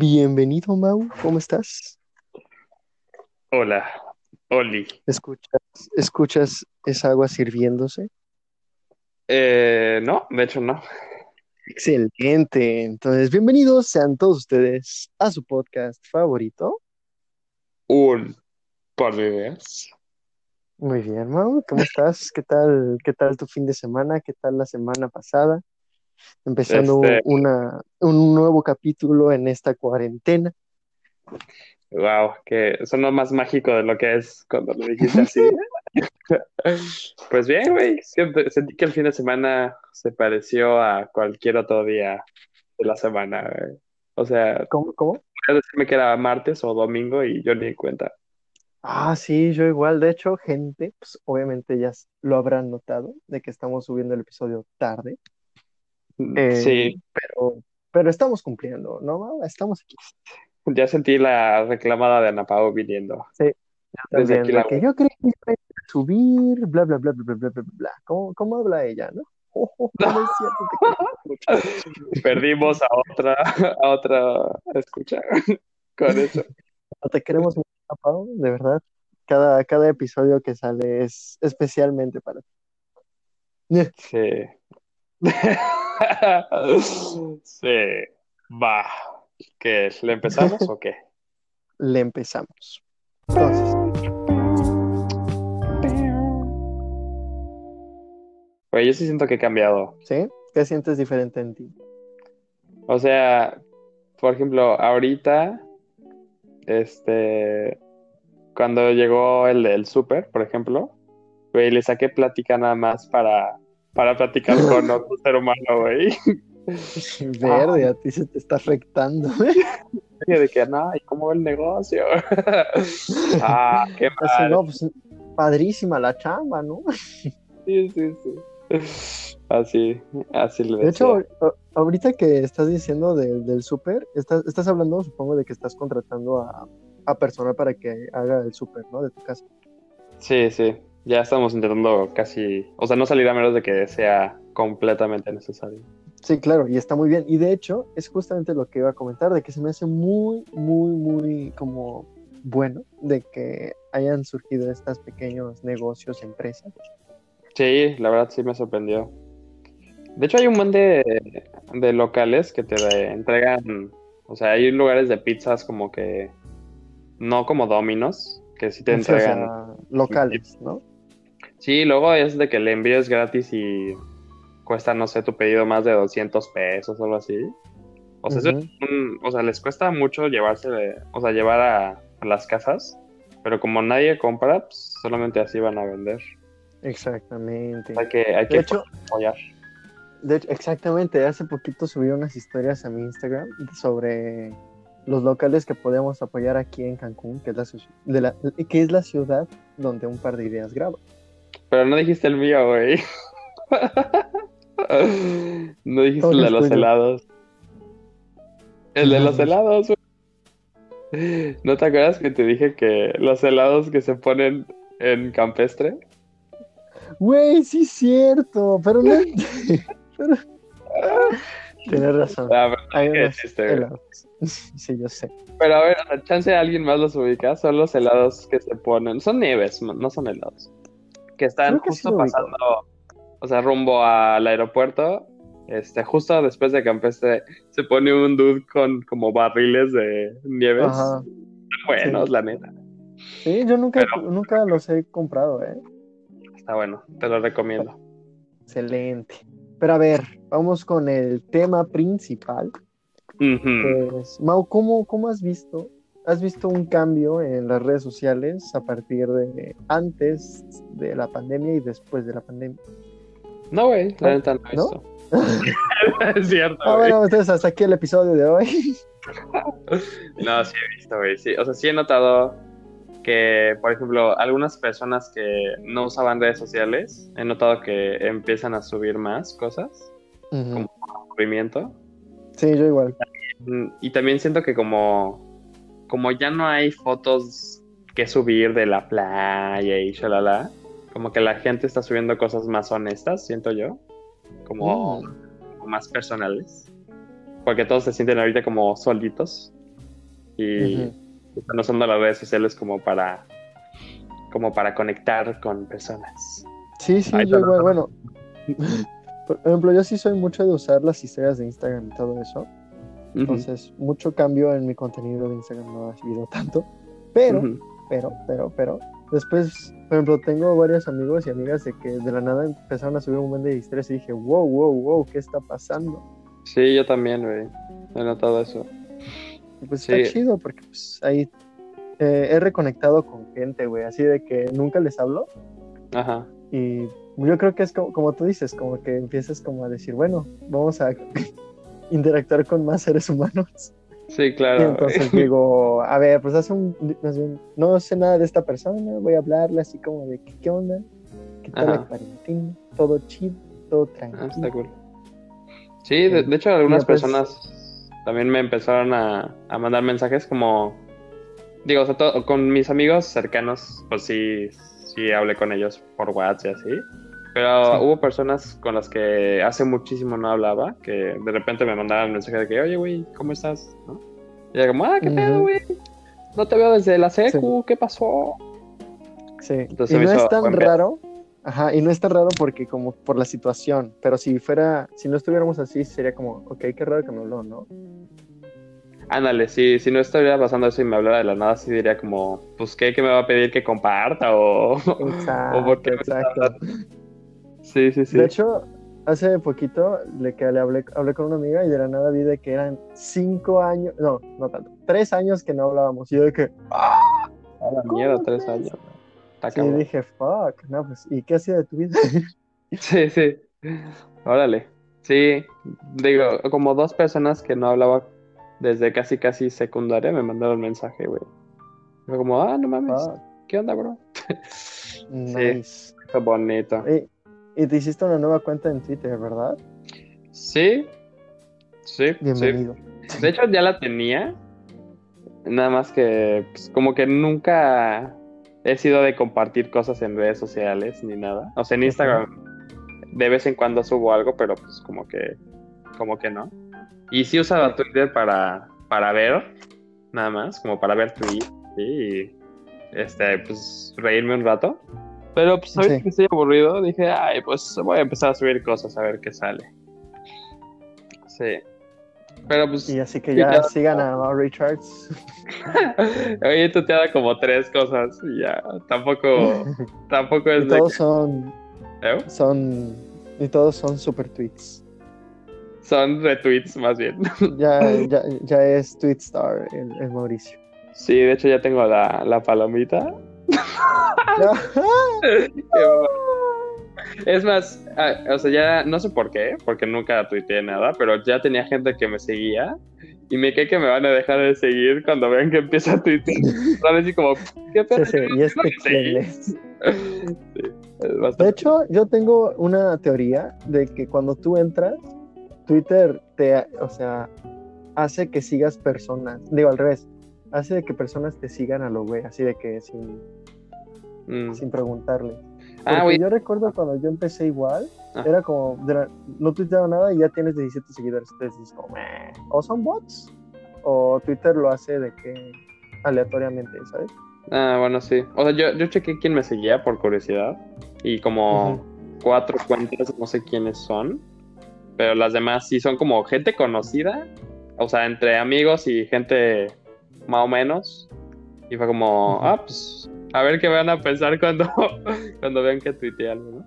Bienvenido, Mau, ¿cómo estás? Hola, Oli. ¿Escuchas, escuchas esa agua sirviéndose? Eh, no, de hecho no. Excelente. Entonces, bienvenidos sean todos ustedes a su podcast favorito. Un par de ideas. Muy bien, Mau, ¿cómo estás? ¿Qué tal, qué tal tu fin de semana? ¿Qué tal la semana pasada? Empezando Este, una, un nuevo capítulo en esta cuarentena. wow, que sonó más mágico de lo que es cuando lo dijiste así. Pues bien, güey. Sentí que el fin de semana se pareció a cualquier otro día de la semana, güey. O sea, ¿Cómo, cómo? decirme que era martes o domingo y yo ni en cuenta. Ah, sí, yo igual. De hecho, gente, pues obviamente ya lo habrán notado de que estamos subiendo el episodio tarde. Sí. Eh, pero, estamos cumpliendo, ¿no? Estamos aquí. Ya sentí la reclamada de Ana Pao viniendo. Sí. La... que yo creí que subir, bla, bla, bla, bla, bla, bla, bla. ¿Cómo, cómo habla ella, no? Oh, oh, oh, Perdimos a otra, a otra escucha con eso. No te queremos mucho, Pau, de verdad. Cada, cada episodio que sale es especialmente para ti. Sí. Sí. Va. ¿Qué? ¿Le empezamos o qué? Le empezamos. Entonces, Pues yo sí siento que he cambiado. ¿sí? ¿Qué sientes diferente en ti? O sea, por ejemplo, ahorita, este, cuando llegó el del súper, por ejemplo, güey, le saqué plática nada más para, para platicar con otro ser humano, güey. Verde, a ti se te está afectando. De que, no, ¿y cómo va el negocio? Ah, qué mal. no, pues padrísima la chamba, ¿no? Sí, sí, sí. Así, así le De hecho, ahorita que estás diciendo del del súper, estás, estás hablando, supongo, de que estás contratando a, a persona para que haga el súper, ¿no? De tu casa. Sí, sí. Ya estamos intentando casi, o sea, no salir a menos de que sea completamente necesario. Sí, claro, y está muy bien. Y de hecho, es justamente lo que iba a comentar, de que se me hace muy, muy, muy como bueno de que hayan surgido estos pequeños negocios, empresas. Sí, la verdad sí me sorprendió. De hecho, hay un montón de, de locales que te de- entregan, o sea, hay lugares de pizzas como que, no como Domino's, que sí te Sí, o entregan. sea, locales, ¿no? Sí, luego es de que el envío es gratis y cuesta, no sé, tu pedido más de 200 pesos o algo así. O sea, Ujú. es un- o sea, les cuesta mucho llevarse, de- o sea, llevar a, a las casas, pero como nadie compra, pues solamente así van a vender. Exactamente. Hay que, hay De que hecho, apoyar. De hecho, exactamente, hace poquito subí unas historias a mi Instagram sobre los locales que podemos apoyar aquí en Cancún, que es la, de la- que es la ciudad donde un par de ideas graba. Pero no dijiste el mío, güey. No dijiste ¿Cómo el que de los helados. El de los helados, güey. ¿No te acuerdas que te dije que los helados que se ponen en campestre? Güey, sí es cierto, pero no. pero- Tienes razón. Pero Hay chiste, güey. helados. Sí, yo sé. Pero a ver, a la chance alguien más los ubica, son los helados que se ponen, son nieves, no son helados. Que están que justo pasando, o sea, rumbo al aeropuerto. Este, justo después de Campestre se pone un dude con como barriles de nieves. Ajá. Buenos, Sí. la neta. Sí, yo nunca, nunca los he comprado, ¿eh? Está bueno, te lo recomiendo. Excelente. Pero a ver, vamos con el tema principal. Ujú. Pues, Mau, ¿cómo, cómo has visto? ¿Has visto un cambio en las redes sociales a partir de antes de la pandemia y después de la pandemia? No, güey, la neta no he ¿No? visto. es cierto, Ah, bueno, entonces hasta aquí el episodio de hoy. No, sí he visto, güey. Sí. O sea, sí he notado que, por ejemplo, algunas personas que no usaban redes sociales, he notado que empiezan a subir más cosas, Ujú. movimiento. Sí, yo igual. Y también siento que como, como ya no hay fotos que subir de la playa y shalala, como que la gente está subiendo cosas más honestas, siento yo, como Mm. como más personales. Porque todos se sienten ahorita como solitos. y Ujú. están usando las redes sociales como para como para conectar con personas. Sí, sí, Ahí yo igual, bueno. Por ejemplo, yo sí soy mucho de usar las historias de Instagram y todo eso. Entonces, mucho cambio en mi contenido de Instagram no ha habido tanto. Pero, ujú. pero, pero, pero. Después, por ejemplo, tengo varios amigos y amigas de que de la nada empezaron a subir un buen de historias y dije, wow, wow, wow, ¿qué está pasando? Sí, yo también, güey. He notado eso. Y pues Sí. está chido porque pues ahí eh, he reconectado con gente, güey, así de que nunca les hablo Ajá. y yo creo que es como, como tú dices, como que empiezas como a decir, bueno, vamos a interactuar con más seres humanos. Sí, Y claro. entonces digo, a ver, pues hace un, no sé nada de esta persona, voy a hablarle así como de qué, qué onda, qué tal la cuarentena, todo chido, todo Ah, está tranquilo. cool. Sí, de, de hecho algunas pues- personas también me empezaron a, a mandar mensajes como, digo, o sea, to- con mis amigos cercanos, pues sí, sí hablé con ellos por WhatsApp y así, pero Sí. hubo personas con las que hace muchísimo no hablaba, que de repente me mandaban mensaje de que, oye, güey, ¿cómo estás? ¿No? Y era como, ah, ¿qué pedo, Ujú. güey? No te veo desde la secu, ¿qué pasó? Sí, Entonces y no es tan pedo. raro, ajá, y no es tan raro porque como por la situación, pero si fuera, si no estuviéramos así, sería como, ok, qué raro que me habló, ¿no? Ándale, sí, si no estuviera pasando eso y me hablara de la nada, sí diría como, pues, ¿qué, ¿Qué me va a pedir que comparta? O, Exacto, o por qué me exacto. Sí, sí, sí. De hecho, hace poquito le, que le hablé, hablé con una amiga y de la nada vi de que eran cinco años, no, no tanto, tres años que no hablábamos. Y yo de que, A la ¿cómo mierda, tres años. Sí, cabrón. dije, fuck, no, pues, ¿y qué hacía de tu vida? Sí, sí. Órale. Sí, digo, como dos personas que no hablaba desde casi, casi secundaria me mandaron mensaje, güey. Fue como, ah, no mames, ¿qué onda, bro? nice. Qué bonito. Y, y te hiciste una nueva cuenta en Twitter, ¿verdad? Sí, sí, sí. Bienvenido. De hecho, ya la tenía. Nada más que, pues, como que nunca he sido de compartir cosas en redes sociales ni nada. O sea, en Instagram de vez en cuando subo algo, pero pues como que, como que no. Y sí usaba Twitter para, para ver, nada más, como para ver tweets, sí, y este, pues reírme un rato. Pero pues ahorita Sí. que estoy aburrido, dije, ay, pues voy a empezar a subir cosas a ver qué sale. Sí. Pero pues Y así que ya ya. sigan a Mau Richards. Hoy he tuteado como tres cosas y ya. Tampoco, tampoco es y de todos son, ¿Eh? son, y todos son super tweets. Son retweets más bien. Ya, ya, ya es tweet star el, el Mauricio. Sí, de hecho ya tengo la, la palomita. Es más, ah, o sea, ya no sé por qué, porque nunca tuiteé nada, pero ya tenía gente que me seguía y me cae que me van a dejar de seguir cuando vean que empieza a tuitear. Van a decir como, ¿qué pedo? sí, y este ¿Me quién es. Sí, es De hecho, yo tengo una teoría de que cuando tú entras, Twitter te, o sea, hace que sigas personas. Digo, al revés. Hace de que personas te sigan a lo güey, así de que sin, Mm. sin preguntarle. Ah, güey. yo recuerdo cuando yo empecé igual, Ah. era como, la- no tuiteaba nada y ya tienes 17 seguidores. Entonces dices como, "Meh". o son bots, o Twitter lo hace de que aleatoriamente, ¿sabes? Ah, bueno, sí. O sea, yo, yo chequé quién me seguía por curiosidad y como cuatro cuentas, no sé quiénes son, pero las demás sí son como gente conocida, o sea, entre amigos y gente más o menos. Y fue como, ah, pues, a ver qué van a pensar cuando, cuando vean que tuiteé algo, ¿no?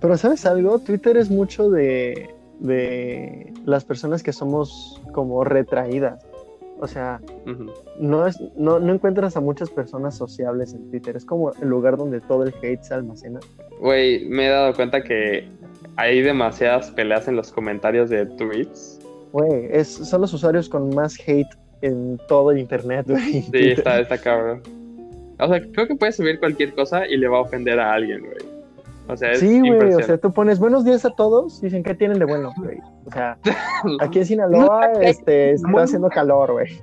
Pero ¿sabes algo? Twitter es mucho de, de las personas que somos como retraídas. O sea, no, es, no, no encuentras a muchas personas sociables en Twitter. Es como el lugar donde todo el hate se almacena. Güey, me he dado cuenta que hay demasiadas peleas en los comentarios de tweets. Güey, son los usuarios con más hate en todo el internet, güey. Sí, está, está cabrón. O sea, creo que puedes subir cualquier cosa y le va a ofender a alguien, güey. O sea, es Sí, güey, o sea, tú pones buenos días a todos, dicen que tienen de bueno, güey. O sea, aquí en Sinaloa este, está haciendo calor, güey.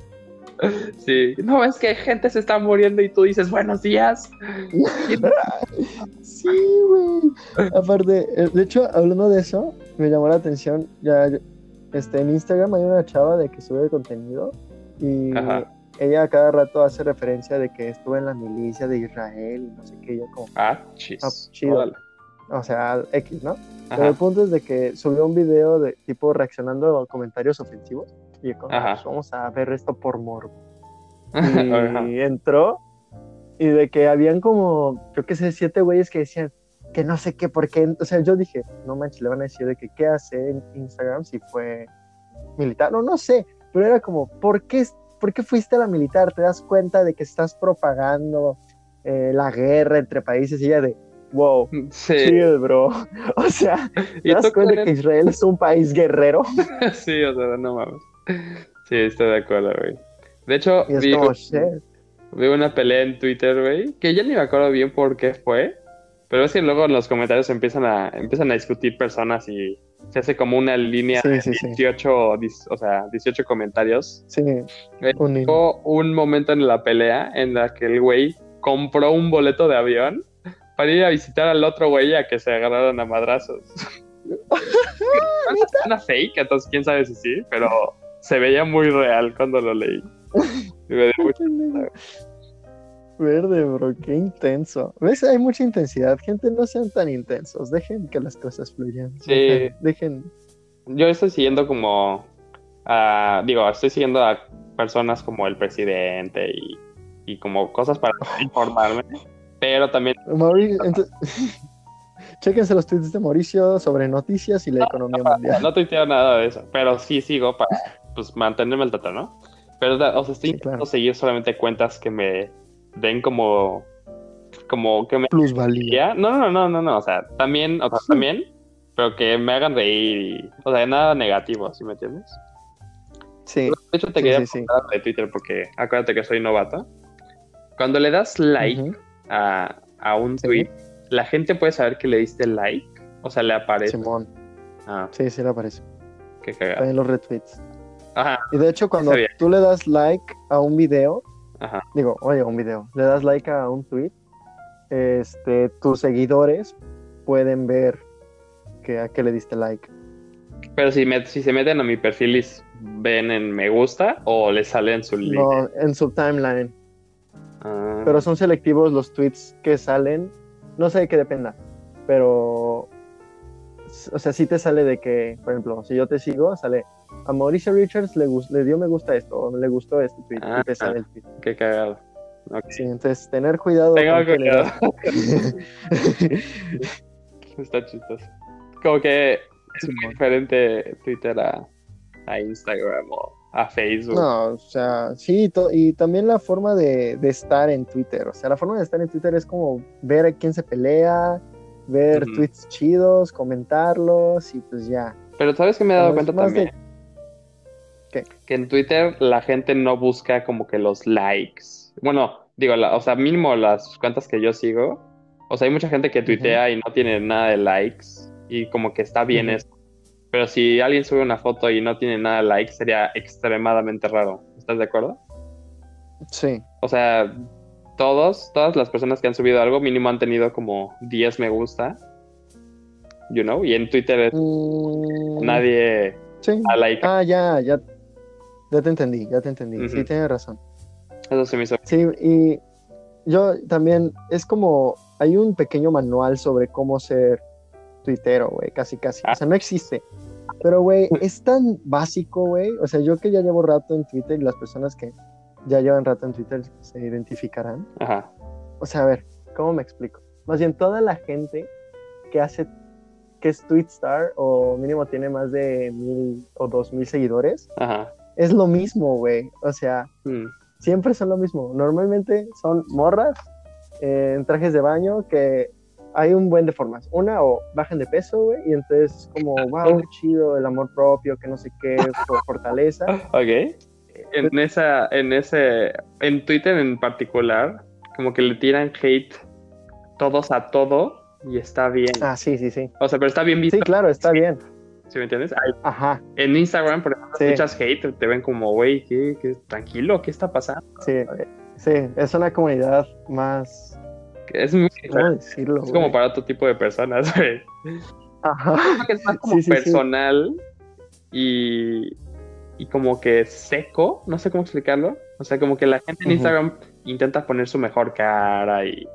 Sí. No, es que gente se está muriendo y tú dices buenos días. Sí, güey. Aparte, eh, de hecho, hablando de eso, me llamó la atención. Ya, este, en Instagram hay una chava de que sube contenido y Ajá. ella a cada rato hace referencia de que estuvo en la milicia de Israel y no sé qué, yo como, Ah, chis. Ah, chido. Órale. o sea, X, ¿no? Pero Ajá. el punto es de que subió un video de tipo reaccionando a comentarios ofensivos y yo como. "Pues vamos a ver esto por morbo. Y entró y de que habían como, yo qué sé, siete güeyes que decían que no sé qué, por qué. O sea, yo dije, no manches, le van a decir de que qué hace en Instagram si fue militar. No, no sé, pero era como, ¿por qué, por qué fuiste a la militar? ¿Te das cuenta de que estás propagando eh, la guerra entre países? Y ella de, wow, Sí. chill, bro. O sea, ¿te ¿Y das cuenta cuál que Israel es un país guerrero? Sí, o sea, no mames. Sí, estoy de acuerdo, güey. De hecho, vi, como, vi una pelea en Twitter, güey, que ya ni me acuerdo bien por qué fue, pero es que luego en los comentarios empiezan a, empiezan a discutir personas y se hace como una línea Sí, de sí, sí. 18, dis- o sea, 18 comentarios. Sí, un un momento en la pelea en la que el güey compró un boleto de avión para ir a visitar al otro güey a que se agarraran a madrazos. Una fake, entonces quién sabe si sí, pero se veía muy real cuando lo leí. Y me dio mucho- Verde, bro, qué intenso. ¿Ves? Hay mucha intensidad. Gente, no sean tan intensos. Dejen que las cosas fluyan. Sí. Dejen, Yo estoy siguiendo como, a- digo, estoy siguiendo a personas como el presidente y, y como cosas para informarme, pero también Chéquense los tweets de Mauricio sobre noticias y la economía mundial. No tuiteo nada de eso, pero sí sigo para pues, mantenerme al tanto, ¿no? Pero, o sea, estoy Sí, claro. seguir solamente cuentas que me den como, como que me... Plusvalía. No, no, no, no, no, o sea, también, o sea, también, pero que me hagan reír y, o sea, nada negativo, ¿sí me entiendes? Sí, De hecho, te Sí, quería sí, de Twitter porque acuérdate que soy novato. Cuando le das like a, a un tweet, ¿la gente puede saber que le diste like? O sea, le aparece. Simón. Ah, Sí, sí le aparece. qué cagado. También los retweets. Ajá, Y de hecho, cuando tú le das like a un video, ajá. digo, oye, un video, le das like a un tweet, este, tus seguidores pueden ver que a qué le diste like. Pero si, me- si se meten a mi perfil y ven en me gusta o le sale en su. No, en su timeline. Ah, Pero son selectivos los tweets que salen. No sé de qué dependa. Pero. O sea, sí te sale de que, por ejemplo, si yo te sigo, sale a Mauricio Richards le, le dio me gusta esto, o le gustó este tweet, Ah. y el tweet. Qué cagado. Ok. Sí, entonces tener cuidado. Tengo cuidado. Está chistoso. Como que es muy diferente Twitter a, a Instagram o a Facebook. no, o sea, sí, y también la forma de, de estar en Twitter. O sea, la forma de estar en Twitter es como ver a quién se pelea, ver Ujú. tweets chidos, comentarlos, y pues ya. Pero ¿sabes que me he dado Como cuenta también? Que en Twitter la gente no busca como que los likes. Bueno, digo, la- o sea, mínimo las cuentas que yo sigo. O sea, hay mucha gente que tuitea y no tiene nada de likes. Y como que está bien eso. Pero si alguien sube una foto y no tiene nada de likes, sería extremadamente raro. ¿Estás de acuerdo? Sí. O sea, todos, todas las personas que han subido algo mínimo han tenido como 10 me gusta. You know? Y en Twitter es- Mm, nadie Sí. like. Ah, ya, ya. Ya te entendí, ya te entendí. Sí, tienes razón. Eso se me hizo. Sí, y yo también, es como, hay un pequeño manual sobre cómo ser tuitero, güey, casi, casi. Ah. O sea, no existe. Pero, güey, es tan básico, güey. O sea, yo que ya llevo rato en Twitter y las personas que ya llevan rato en Twitter se identificarán. Ajá. O sea, a ver, ¿cómo me explico? Más bien, toda la gente que hace, que es Twitstar o mínimo tiene más de mil o dos mil seguidores, Ajá. Es lo mismo, güey. O sea, Mm. siempre son lo mismo. Normalmente son morras eh, en trajes de baño que hay un buen de formas. Una, o bajan de peso, güey, y entonces es como, wow, qué chido, el amor propio, que no sé qué, for- fortaleza. Ok. En esa, en ese, en Twitter en particular, como que le tiran hate todos a todo y está bien. Ah, sí, sí, sí. O sea, pero está bien visto, Sí, claro, está bien. ¿Sí me entiendes? Ay, Ajá, en Instagram, por ejemplo, Sí. muchas hate te ven como, güey, ¿qué, qué- tranquilo, ¿qué está pasando? sí. Sí, es una comunidad más, Es muy ¿cómo decirlo? es como para otro tipo de personas, güey. Ajá. Es más como Sí, sí, sí. personal y y como que seco, no sé cómo explicarlo. O sea, como que la gente en. Instagram intenta poner su mejor cara y,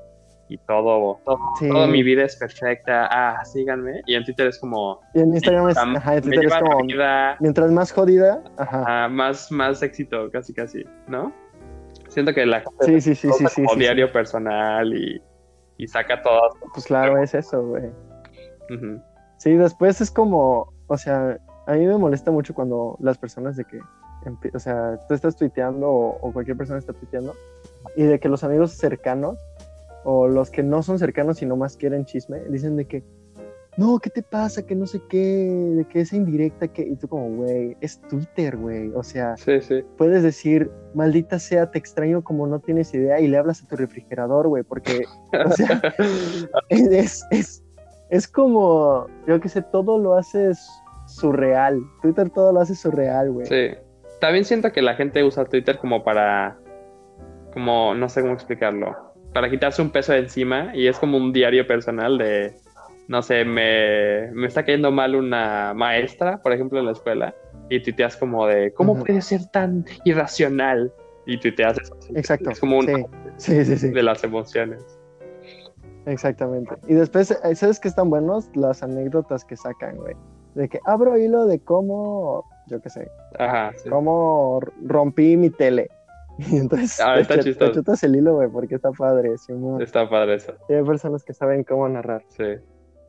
y todo, todo, Sí. toda mi vida es perfecta, ah, síganme. Y en Twitter es como, Y en Instagram es, "Am- ajá, en me Twitter es como, vida mientras más jodida, ajá. a más, más éxito, casi, casi, ¿no? Siento que la gente Sí, sí, sí, sí, como sí, diario personal y, y saca todo. Pues claro, es eso, güey. Sí, después es como, o sea, a mí me molesta mucho cuando las personas de que, o sea, tú estás tuiteando o, o cualquier persona está tuiteando y de que los amigos cercanos o los que no son cercanos sino más quieren chisme, dicen de que, no, ¿qué te pasa? Que no sé qué, de que esa indirecta que, y tú como, güey, es Twitter, güey, o sea, Sí, sí. puedes decir, maldita sea, te extraño como no tienes idea y le hablas a tu refrigerador, güey, porque, o sea, es, es, es como, yo que sé, todo lo haces surreal. Twitter todo lo hace surreal, güey. Sí. También siento que la gente usa Twitter como para, como, no sé cómo explicarlo, para quitarse un peso de encima y es como un diario personal de, no sé, me, me está cayendo mal una maestra, por ejemplo, en la escuela, y tuiteas como de, ¿cómo Ujú. puede ser tan irracional? Y tuiteas eso. Exacto. Es como un Sí, sí, sí, de las emociones. exactamente. Y después, eh, ¿sabes qué están buenos? Las anécdotas que sacan, güey. De que abro hilo de cómo, yo qué sé, Ajá, cómo rompí mi tele. Y entonces Ah, te, está te chistoso. chutas el hilo, güey, porque está padre. Simón. Está padre eso, Y hay personas que saben cómo narrar. sí.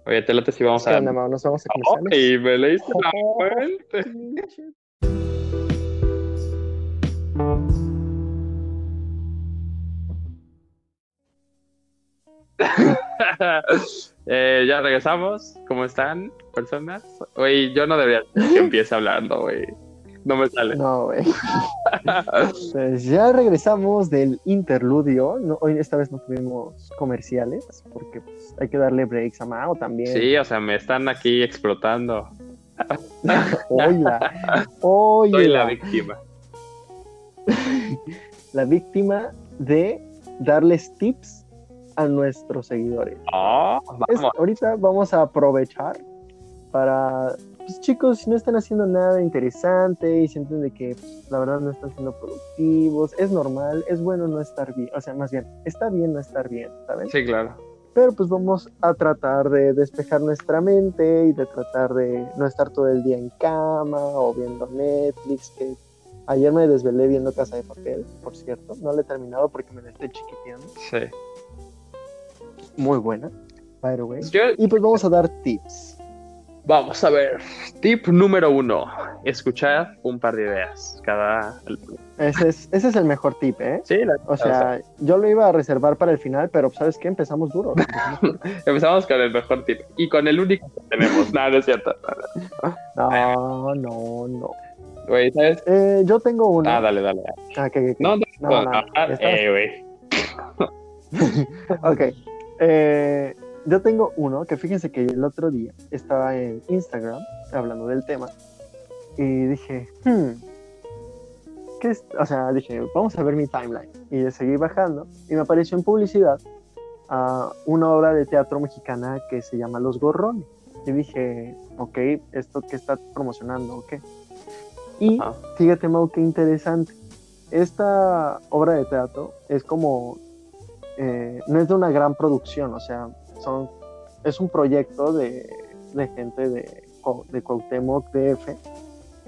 Oye, te late si vamos ¿Qué a... Mau? ¿Nos vamos a Oh, y me leíste la mente. Eh, ya regresamos. ¿Cómo están, personas? Oye, yo no debería que empiece hablando, güey. No me sale. No, güey. Pues ya regresamos del interludio. No, hoy esta vez no tuvimos comerciales porque pues, hay que darle breaks a Mao también. Sí, o sea, me están aquí explotando. Oila. Soy la víctima. La víctima de darles tips a nuestros seguidores. Oh, Es- vamos. ahorita vamos a aprovechar para, pues chicos, si no están haciendo nada interesante y sienten de que pues, la verdad no están siendo productivos, es normal, es bueno no estar bien, o sea, más bien, está bien no estar bien, ¿saben? Sí, claro. Pero pues vamos a tratar de despejar nuestra mente y de tratar de no estar todo el día en cama o viendo Netflix, que ayer me desvelé viendo Casa de Papel, por cierto, no la he terminado porque me la estoy chiquiteando. Sí. Muy buena, by the way. Yo- Y pues vamos a dar tips. Vamos a ver. Tip número uno. Escuchar un par de ideas. Cada. Ese es, ese es el mejor tip, ¿eh? Sí, la- O sea, yo lo iba a reservar para el final, pero ¿sabes qué? Empezamos duro. Empezamos con el mejor tip. Y con el único que tenemos. no, no es cierto. No, no, no. Güey, ¿sabes? Eh, yo tengo uno. Ah, dale, dale. Ah, que- que- que- No, no, No, no. eh, güey. Ok. Eh, yo tengo uno que fíjense que el otro día estaba en Instagram hablando del tema y dije, hmm, ¿qué es? O sea, dije, vamos a ver mi timeline. Y seguí bajando y me apareció en publicidad a una obra de teatro mexicana que se llama Los Gorrones. Y dije, ok, ¿esto que está promocionando? ¿O qué? Y Ah. fíjate, Mau, qué interesante. Esta obra de teatro es como eh, no es de una gran producción, o sea, son, es un proyecto de, de gente de, de Cuauhtémoc DF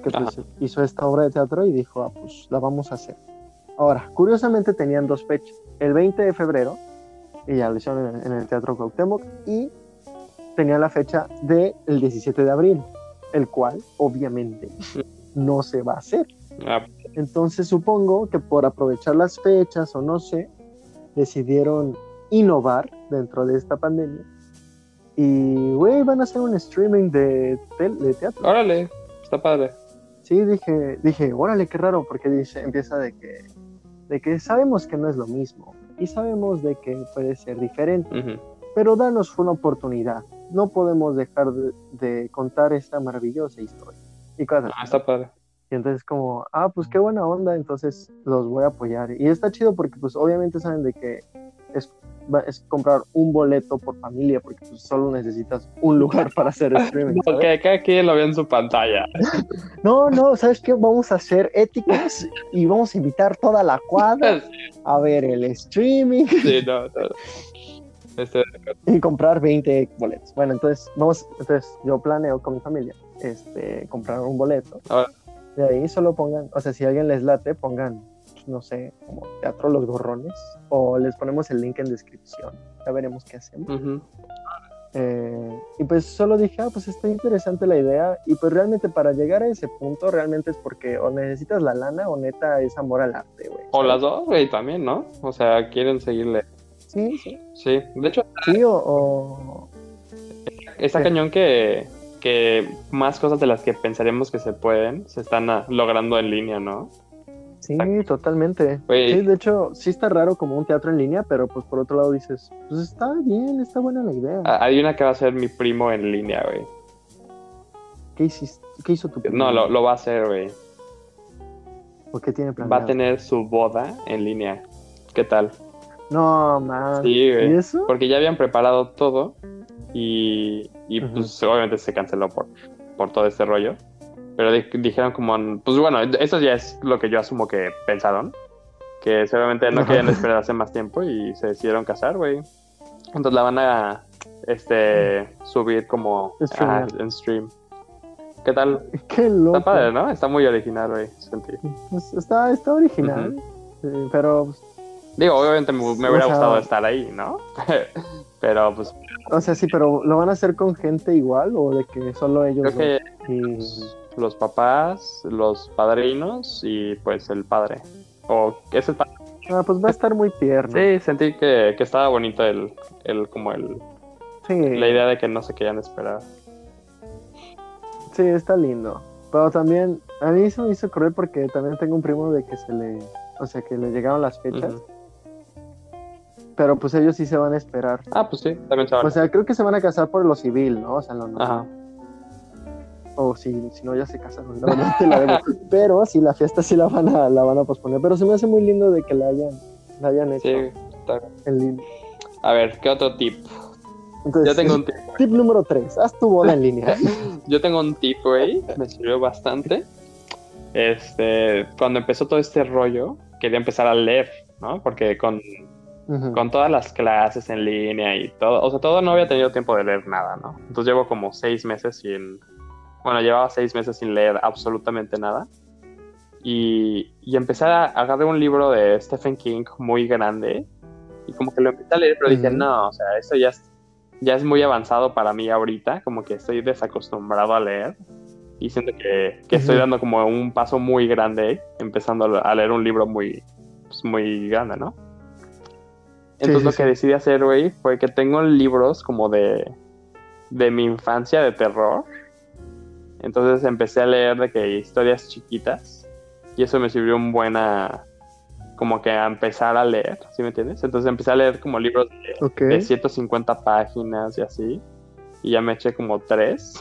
que pues, hizo esta obra de teatro y dijo, ah, pues la vamos a hacer. Ahora, curiosamente tenían dos fechas, el 20 de febrero, y ya lo hicieron en, en el Teatro Cuauhtémoc, y tenía la fecha del 17 de abril, el cual obviamente no se va a hacer. Ah, Entonces supongo que por aprovechar las fechas o no sé, decidieron innovar dentro de esta pandemia. Y, güey, van a hacer un streaming de, de teatro. órale. Está padre. Sí, dije, dije, órale, qué raro, porque dice, empieza de que, de que sabemos que no es lo mismo y sabemos de que puede ser diferente, Ujú. pero danos una oportunidad. No podemos dejar de, de contar esta maravillosa historia. Y cosas Ah, está padre. Y entonces como, ah, pues qué buena onda, entonces los voy a apoyar. Y está chido porque pues obviamente saben de que es comprar un boleto por familia, porque pues, solo necesitas un lugar para hacer streaming. No, ¿sabes? que cada quien lo ve en su pantalla. No, no, ¿sabes qué? Vamos a hacer éticas y vamos a invitar toda la cuadra a ver el streaming Sí, no, no. Este, y comprar 20 boletos. Bueno, entonces, vamos, entonces yo planeo con mi familia este, comprar un boleto. Ah. De ahí solo pongan, o sea, si alguien les late, pongan, no sé, como Teatro Los Gorrones, o les ponemos el link en descripción. Ya veremos qué hacemos. Eh, y pues solo dije, ah, pues está interesante la idea. Y pues realmente para llegar a ese punto, realmente es porque o necesitas la lana o neta es amor al arte, güey. O las dos, güey, también, ¿no? O sea, quieren seguirle. Sí, sí. Sí, de hecho, Sí, o, o- está Sí. cañón que, que más cosas de las que pensaríamos que se pueden se están ah, logrando en línea, ¿no? Sí, totalmente. Sí, de hecho, sí está raro como un teatro en línea, pero pues por otro lado dices, pues está bien, está buena la idea. Ah, Hay una que va a ser mi primo en línea, güey. ¿Qué, hiciste, ¿Qué hizo tu primo? No, lo, lo va a hacer, güey. ¿O qué tiene Va planeado? a tener su boda en línea. ¿Qué tal? No, man. Sí, güey. ¿Y eso? Porque ya habían preparado todo y, y, pues obviamente se canceló por, por todo este rollo. Pero di- dijeron como, pues bueno, eso ya es lo que yo asumo que pensaron. Que seguramente no querían esperar hace más tiempo y se decidieron casar, güey. Entonces la van a este, subir como ah, en stream. ¿Qué tal? Qué loco. Está padre, ¿no? Está muy original, güey. sentí. Pues, está, está original. Sí, pero, pues, Digo, obviamente me, me O hubiera sea- gustado estar ahí, ¿no? Pero pues o sea, sí, pero ¿lo van a hacer con gente igual o de que solo ellos creo que? Y- pues, los papás, los padrinos y pues el padre. O es el padre. Ah, pues va a estar muy tierno. Sí, sentí que, que estaba bonito el, el como el Sí, la idea de que no se querían esperar. sí, está lindo. Pero también, a mí se me hizo correr porque también tengo un primo de que se le, o sea, que le llegaron las fechas, pero pues ellos sí se van a esperar. Ah, pues sí, también se van. O sea, creo que se van a casar por lo civil, ¿no? O sea, lo normal. Ajá. O si, si no, ya se casaron. No, no te la debo. Pero sí, la fiesta sí la van, a, la van a posponer. Pero se me hace muy lindo de que la hayan, la hayan hecho Sí, está bien. en línea. A ver, ¿qué otro tip? Entonces, Yo tengo un tip. tip número 3. Haz tu boda en línea. Yo tengo un tip, güey, me sirvió bastante. Este, cuando empezó todo este rollo, quería empezar a leer, ¿no? Porque con, con todas las clases en línea y todo, o sea, todo no había tenido tiempo de leer nada, ¿no? Entonces llevo como seis meses sin, bueno, llevaba seis meses sin leer absolutamente nada. Y, y empecé a agarrar un libro de Stephen King muy grande y como que lo empecé a leer, pero dije, no, o sea, eso ya es, ya es muy avanzado para mí ahorita, como que estoy desacostumbrado a leer y siento que, que estoy dando como un paso muy grande empezando a leer un libro muy, pues, muy grande, ¿no? Entonces sí, lo sí. que decidí hacer, güey, fue que tengo libros como de, de mi infancia de terror. Entonces empecé a leer de que historias chiquitas y eso me sirvió un buena como que a empezar a leer, ¿sí me entiendes? Entonces empecé a leer como libros de, Ok. de 150 páginas y así y ya me eché como tres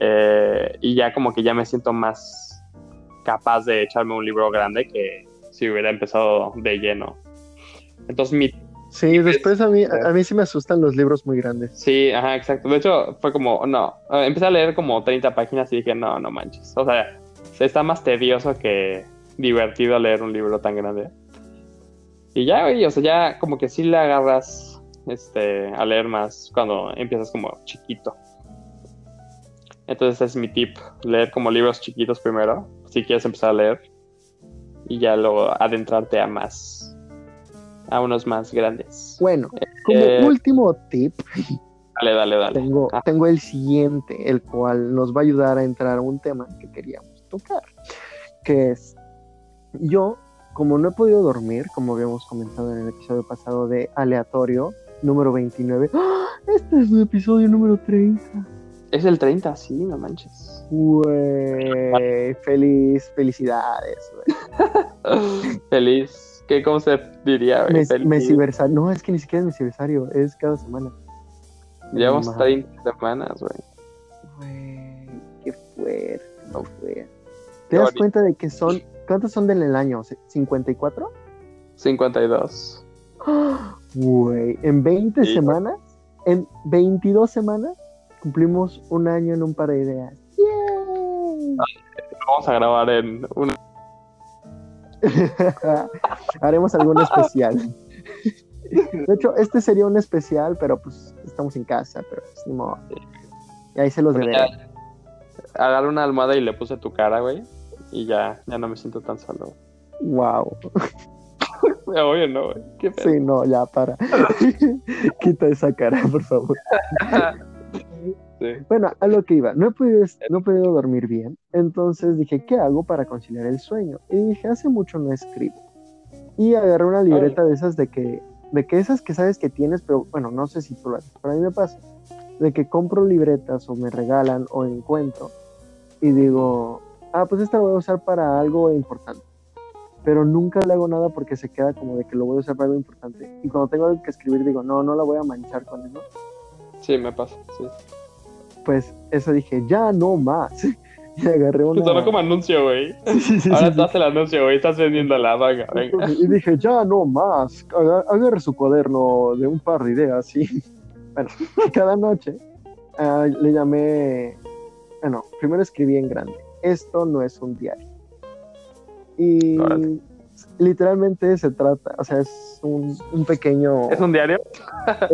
Eh, y ya como que ya me siento más capaz de echarme un libro grande que si hubiera empezado de lleno. Entonces mi Sí, después a mí, a, mí sí me asustan los libros muy grandes. Sí, ajá, exacto. De hecho, fue como, no, eh, empecé a leer como 30 páginas y dije, no, no manches. O sea, está más tedioso que divertido leer un libro tan grande. Y ya, güey, o sea, ya como que sí le agarras este, a leer más cuando empiezas como chiquito. Entonces ese es mi tip, leer como libros chiquitos primero, si quieres empezar a leer. Y ya luego adentrarte a más, a unos más grandes. Bueno, como Eh, último tip, Dale, dale, dale. tengo, Ah. tengo el siguiente, el cual nos va a ayudar a entrar a un tema que queríamos tocar, que es, yo, como no he podido dormir, como habíamos comentado en el episodio pasado de aleatorio, número 29, ¡Ah! este es el episodio número 30. Es el 30, sí, no manches. Güey, feliz, felicidades, güey. Feliz. ¿Qué, ¿Cómo se diría? Mes-. Mesiversario, no, es que ni siquiera es mesiversario, es cada semana. Llevamos Ajá. 30 semanas, güey. Güey, qué fuerte, no fue. ¿Te das cuenta de que son, cuántos son del año? ¿54? 52. Güey, en 20 Sí, semanas, en 22 semanas, cumplimos un año en un par de ideas. ¡Yay! Vamos a grabar en una. Haremos algún especial. De hecho, este sería un especial, pero pues estamos en casa, pero pues ni modo. Y ahí se los ya, agarré una almohada y le puse tu cara, güey. Y ya, ya no me siento tan solo. Wow. Oye, no, güey. Sí, no, ya para. Quita esa cara, por favor. Sí. Bueno, a lo que iba, no he, podido, no he podido dormir bien, entonces dije, ¿qué hago para conciliar el sueño? Y dije, hace mucho no escribo. Y agarré una libreta de esas de que, de que esas que sabes que tienes, pero bueno, no sé si tú lo haces, pero a mí me pasa, de que compro libretas o me regalan o encuentro y digo, ah, pues esta la voy a usar para algo importante. Pero nunca le hago nada porque se queda como de que lo voy a usar para algo importante. Y cuando tengo algo que escribir digo, no, no la voy a manchar con eso. Sí, me pasa, sí. Pues eso dije, ya no más. Y agarré una... Sonó como anuncio, güey. Sí, sí, sí, Ahora haces el anuncio, güey. Estás vendiendo la vaga, venga. Y dije, ya no más. Aga- Agarre su cuaderno de un par de ideas. Sí. Bueno, cada noche ah, le llamé. Bueno, primero escribí en grande. Esto no es un diario. Y Órale. literalmente se trata, o sea, es un, un pequeño. ¿Es un diario?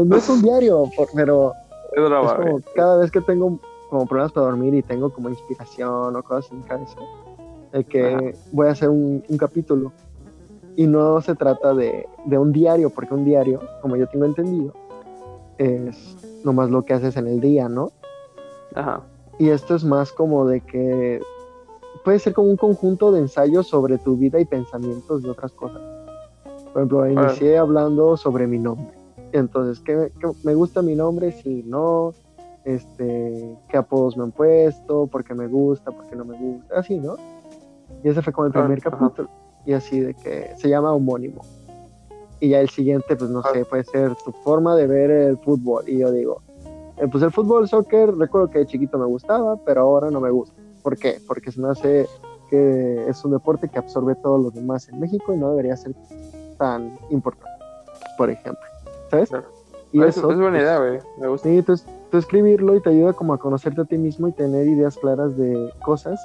No es un diario, por- pero Es broma, es como cada vez que tengo como problemas para dormir y tengo como inspiración o cosas en mi cabeza, de que Ajá. voy a hacer un, un capítulo. Y no se trata de, de un diario, porque un diario, como yo tengo entendido, es nomás lo que haces en el día, ¿no? Ajá. Y esto es más como de que puede ser como un conjunto de ensayos sobre tu vida y pensamientos de otras cosas. Por ejemplo, inicié hablando sobre mi nombre. Entonces, ¿qué, qué- me gusta mi nombre? Sí, no. Este, ¿qué apodos me han puesto? ¿Por qué me gusta? ¿Por qué no me gusta? Así, ¿no? Y ese fue como el primer Ajá. capítulo. Y así de que se llama homónimo. Y ya el siguiente, pues no sé, puede ser tu forma de ver el fútbol. Y yo digo, eh, pues el fútbol, soccer, recuerdo que de chiquito me gustaba, pero ahora no me gusta. ¿Por qué? Porque se me hace que es un deporte que absorbe todos los demás en México y no debería ser tan importante, por ejemplo. ¿Sabes? Claro. Y es, eso, es buena pues, idea, güey. Me gusta. Sí, entonces tú escribirlo y te ayuda como a conocerte a ti mismo y tener ideas claras de cosas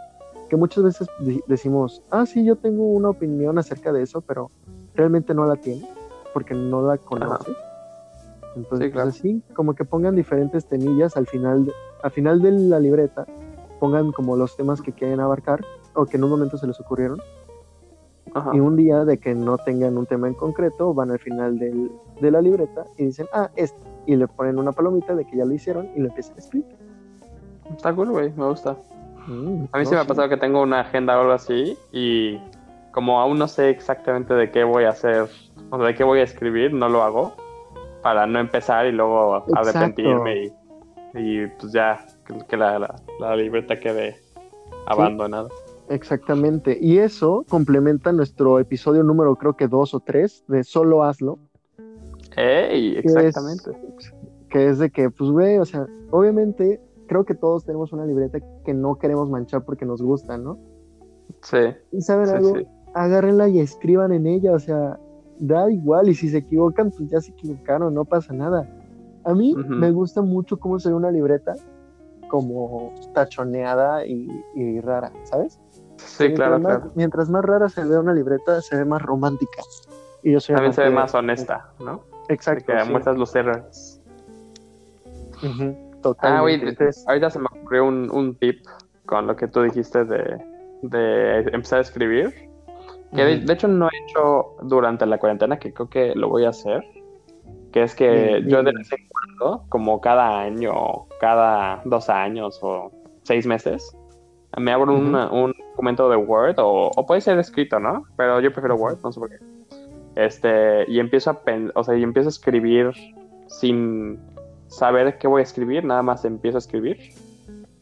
que muchas veces de- decimos, ah, sí, yo tengo una opinión acerca de eso, pero realmente no la tienes porque no la conoces. Entonces, Sí, claro. pues así, como que pongan diferentes temillas al final, de- al final de la libreta, pongan como los temas que quieren abarcar o que en un momento se les ocurrieron Ajá. y un día de que no tengan un tema en concreto, van al final del- de la libreta y dicen, ah, este, y le ponen una palomita de que ya lo hicieron y lo empiezan a escribir. Está cool, güey. Me gusta. Mm, A mí no, sí me ha pasado que tengo una agenda o algo así y como aún no sé exactamente de qué voy a hacer o de qué voy a escribir, no lo hago para no empezar y luego Exacto. arrepentirme y, y pues ya que, la- la libreta quede abandonada. Exactamente. Y eso complementa nuestro episodio número, creo que dos o tres, de Solo Hazlo, ¡Ey! que Exactamente. es, que es de que, pues, güey, o sea, obviamente, creo que todos tenemos una libreta que no queremos manchar porque nos gusta, ¿no? Sí, Y saben sí, algo, sí. agárrenla y escriban en ella, o sea, da igual, y si se equivocan, pues ya se equivocaron, no pasa nada. A mí me gusta mucho cómo se ve una libreta como tachoneada y, y rara, ¿sabes? Sí, claro, mientras, más, claro. mientras más rara se ve una libreta, se ve más romántica. Y yo soy También se ve de- más honesta, ¿no? De Exacto. que sí. muestras los errores. Ujú, Ah, Totalmente. güey, Entonces, ahorita se me ocurrió un, un tip con lo que tú dijiste de, de empezar a escribir. Que de, de hecho no he hecho durante la cuarentena, que creo que lo voy a hacer. Que es que yo de vez en cuando, como cada año, cada dos años o seis meses, me abro una- un documento de Word o, o puede ser escrito, ¿no? Pero yo prefiero Word, no sé por qué. Este, y empiezo a o sea, y empiezo a escribir sin saber qué voy a escribir, nada más empiezo a escribir.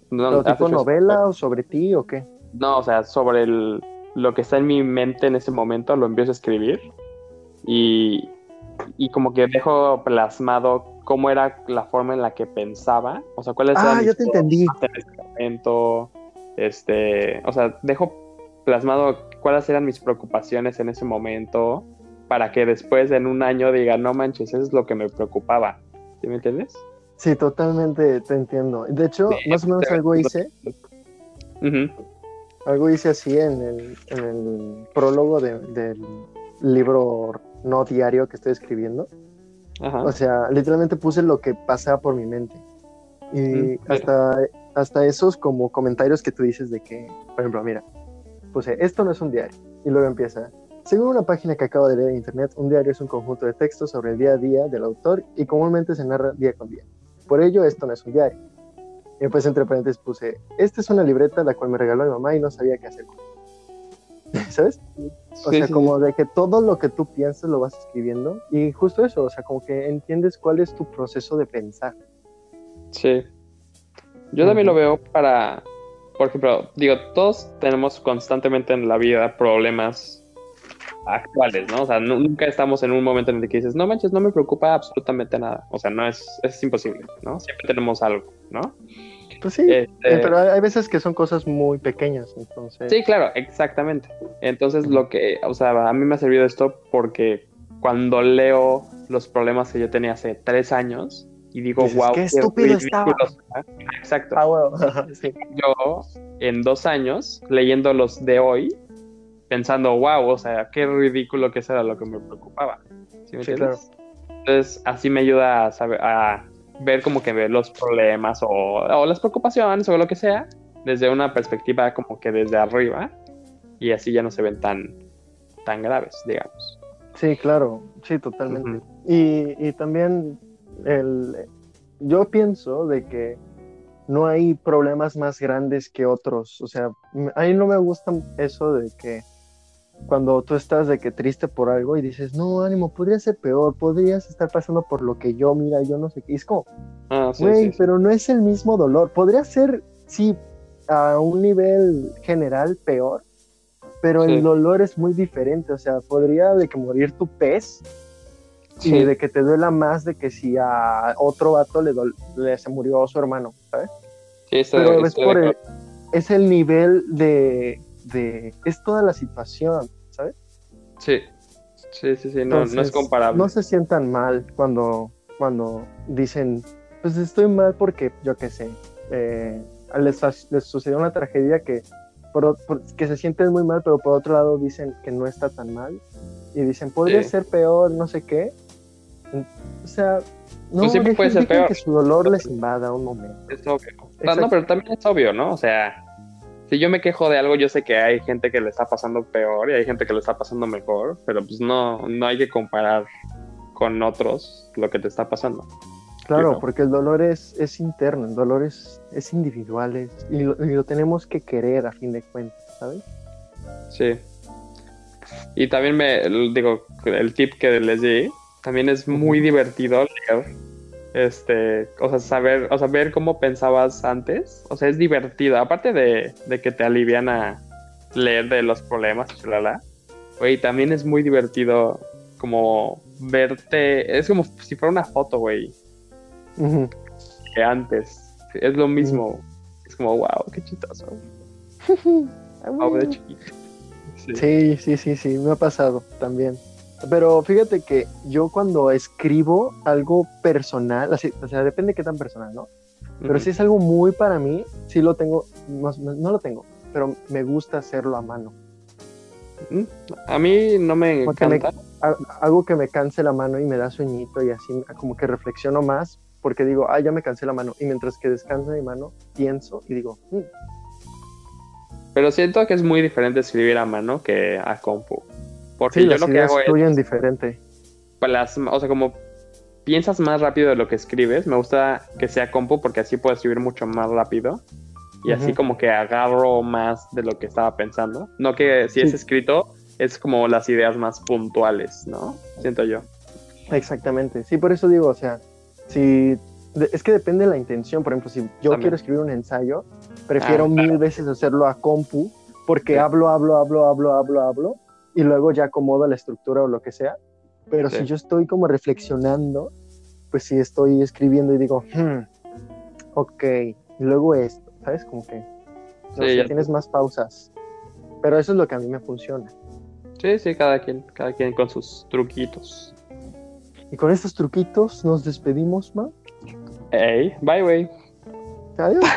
No, ¿pero ¿has tipo novela o sobre ti o qué? No, o sea, sobre el- lo que está en mi mente en ese momento lo empiezo a escribir y, y como que dejo plasmado cómo era la forma en la que pensaba, o sea, cuáles Ah, eran ya mis te entendí. momento, este, o sea, dejo plasmado cuáles eran mis preocupaciones en ese momento para que después en un año diga, no manches, eso es lo que me preocupaba. ¿Sí me entiendes? Sí, totalmente te entiendo. De hecho, más o menos algo hice. Algo hice así en el, en el prólogo del libro no diario que estoy escribiendo. O sea, literalmente puse lo que pasaba por mi mente. Y hasta, hasta esos como comentarios que tú dices de que, por ejemplo, mira, puse, esto no es un diario. Y luego empieza, según una página que acabo de leer en internet, un diario es un conjunto de textos sobre el día a día del autor y comúnmente se narra día con día. Por ello, esto no es un diario. Y después entre paréntesis puse, esta es una libreta la cual me regaló mi mamá y no sabía qué hacer con ella. ¿Sabes? O sea, como de que todo lo que tú piensas lo vas escribiendo y justo eso, o sea, como que entiendes cuál es tu proceso de pensar. Sí. Yo también lo veo para, por ejemplo, digo, todos tenemos constantemente en la vida problemas actuales, ¿no? O sea, nunca estamos en un momento en el que dices, no manches, no me preocupa absolutamente nada. O sea, no es, es imposible, ¿no? Siempre tenemos algo, ¿no? Pues sí, este eh, pero hay veces que son cosas muy pequeñas, entonces. Sí, claro, exactamente. Entonces, lo que, o sea, a mí me ha servido esto porque cuando leo los problemas que yo tenía hace tres años y digo, wow, qué, estúpido estaba. Exacto. Ah, Yo, en dos años, leyendo los de hoy, pensando, wow, o sea, qué ridículo que eso era lo que me preocupaba. ¿Sí me claro. Entonces, así me ayuda a, saber, a ver como que ver los problemas o, las preocupaciones o lo que sea desde una perspectiva como que desde arriba y así ya no se ven tan, tan graves, digamos. Sí, claro, sí, totalmente. y, y también el, yo pienso de que no hay problemas más grandes que otros. O sea, a mí no me gusta eso de que cuando tú estás de que triste por algo y dices, no, ánimo, podría ser peor, podrías estar pasando por lo que yo, mira, yo no sé qué. es como, ah, güey, pero no es el mismo dolor. Podría ser, sí, a un nivel general peor, pero el dolor es muy diferente. O sea, podría de que morir tu pez y de que te duela más de que si a otro vato le, le se murió su hermano, ¿sabes? Sí, pero es, por el, es el nivel de de, es toda la situación, ¿sabes? Sí, sí, sí, sí, no, no es comparable. No se sientan mal cuando, cuando dicen, pues estoy mal porque, yo qué sé, eh, les, les, sucedió una tragedia que, por, que se sienten muy mal, pero por otro lado dicen que no está tan mal. Y dicen, podría ser peor, no sé qué. O sea, no, pues siempre puede ser peor. que su dolor les invada un momento. Es obvio. No, pero también es obvio, ¿no? O sea, si yo me quejo de algo, yo sé que hay gente que le está pasando peor y hay gente que le está pasando mejor, pero pues no, no hay que comparar con otros lo que te está pasando. Claro, porque el dolor es, es interno, el dolor es, es individual y, lo, tenemos que querer a fin de cuentas, ¿sabes? Sí. Y también me digo, el tip que les di, también es muy divertido leer este, o sea, saber, o sea, ver cómo pensabas antes, o sea, es divertido, aparte de, que te alivian a leer de los problemas, chalala, güey, también es muy divertido como verte, es como si fuera una foto, güey, que antes, es lo mismo, es como, wow, qué chistoso. sí, sí, sí, sí, me ha pasado también. Pero fíjate que yo cuando escribo algo personal, o sea, depende de qué tan personal, ¿no? Pero si es algo muy para mí, sí lo tengo, no, lo tengo, pero me gusta hacerlo a mano. A mí no me encanta. algo que me canse la mano y me da sueñito y así como que reflexiono más porque digo, ah, ya me cansé la mano. Y mientras que descansa mi mano, pienso y digo, mm". Pero siento que es muy diferente escribir a mano que a compu. Porque yo lo que hago es. diferente. o sea, como piensas más rápido de lo que escribes, me gusta que sea compu porque así puedo escribir mucho más rápido. Y así como que agarro más de lo que estaba pensando. No que si es escrito, es como las ideas más puntuales, ¿no? Siento yo. Exactamente. Sí, por eso digo, o sea, si es que depende de la intención. Por ejemplo, si yo quiero escribir un ensayo, prefiero ah, mil veces hacerlo a compu porque hablo, hablo, hablo, hablo, hablo, hablo y luego ya acomodo la estructura o lo que sea. Pero si yo estoy como reflexionando, pues si estoy escribiendo y digo, hmm, ok, y luego esto, ¿sabes? Como que no tienes más pausas. Pero eso es lo que a mí me funciona. Sí, sí, cada quien, cada quien con sus truquitos. Y con estos truquitos nos despedimos, ma. Hey, bye, güey. Adiós.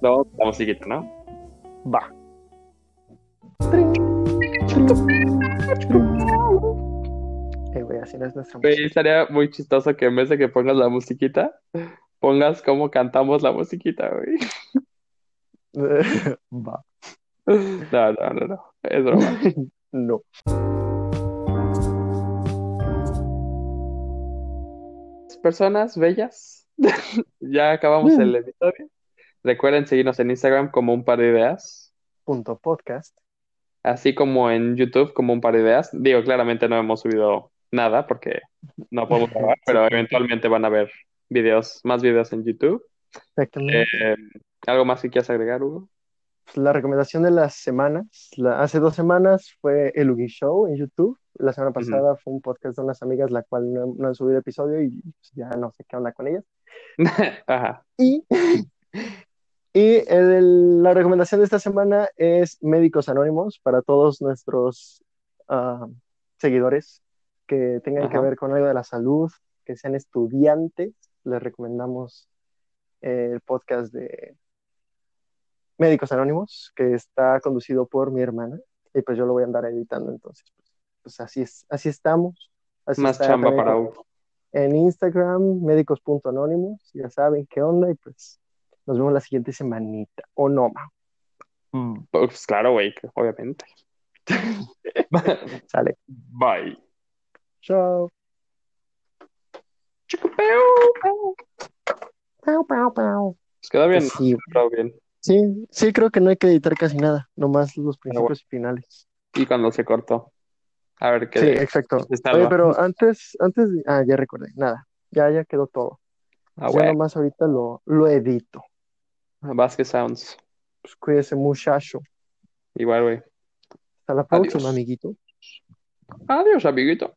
No, la musiquita, ¿no? Va. Eh, güey, así no es nuestra Güey, estaría muy chistoso que en vez de que pongas la musiquita, pongas cómo cantamos la musiquita, güey. música. Va. No, no, no, no. Es broma. No. Personas bellas, ya acabamos Mm. el episodio. Recuerden seguirnos en Instagram como un par de ideas, Punto podcast. Así como en YouTube como un par de ideas. Digo, claramente no hemos subido nada porque no podemos grabar, pero eventualmente van a ver videos, más videos en YouTube. Exactamente. Eh, ¿algo más que quieras agregar, Hugo? Pues, la recomendación de las semanas. La- hace dos semanas fue el Ugi Show en YouTube. La semana pasada fue un podcast de unas amigas, la cual no, no han subido episodio y pues, ya no sé qué onda con ellas. Ajá. Y, y el- la recomendación de esta semana es Médicos Anónimos para todos nuestros ah, seguidores que tengan que ver con algo de la salud, que sean estudiantes. Les recomendamos el podcast de Médicos Anónimos, que está conducido por mi hermana, y pues yo lo voy a andar editando, entonces, pues, pues así es, así estamos. Así Más chamba para Hugo. en Instagram, médicos.anónimos, ya saben qué onda, y pues nos vemos la siguiente semanita, o no, ma. Pues claro, güey, obviamente. Sale. Bye. Chao. Chicopeo. Pau, pau, pau. Pues quedó bien, Pues sí, quedó bien. sí, sí, creo que no hay que editar casi nada, nomás los principios y finales. Y cuando se cortó. A ver qué. Sí, exacto. se salva. Oye, pero antes, antes, de- ah, ya recordé, nada, ya, ya quedó todo. Ah, Ya bueno. nomás ahorita lo, lo edito. Vasquez Sounds. Pues cuídese, muchacho. Igual, güey. Hasta la próxima, Adiós. amiguito. Adiós, amiguito.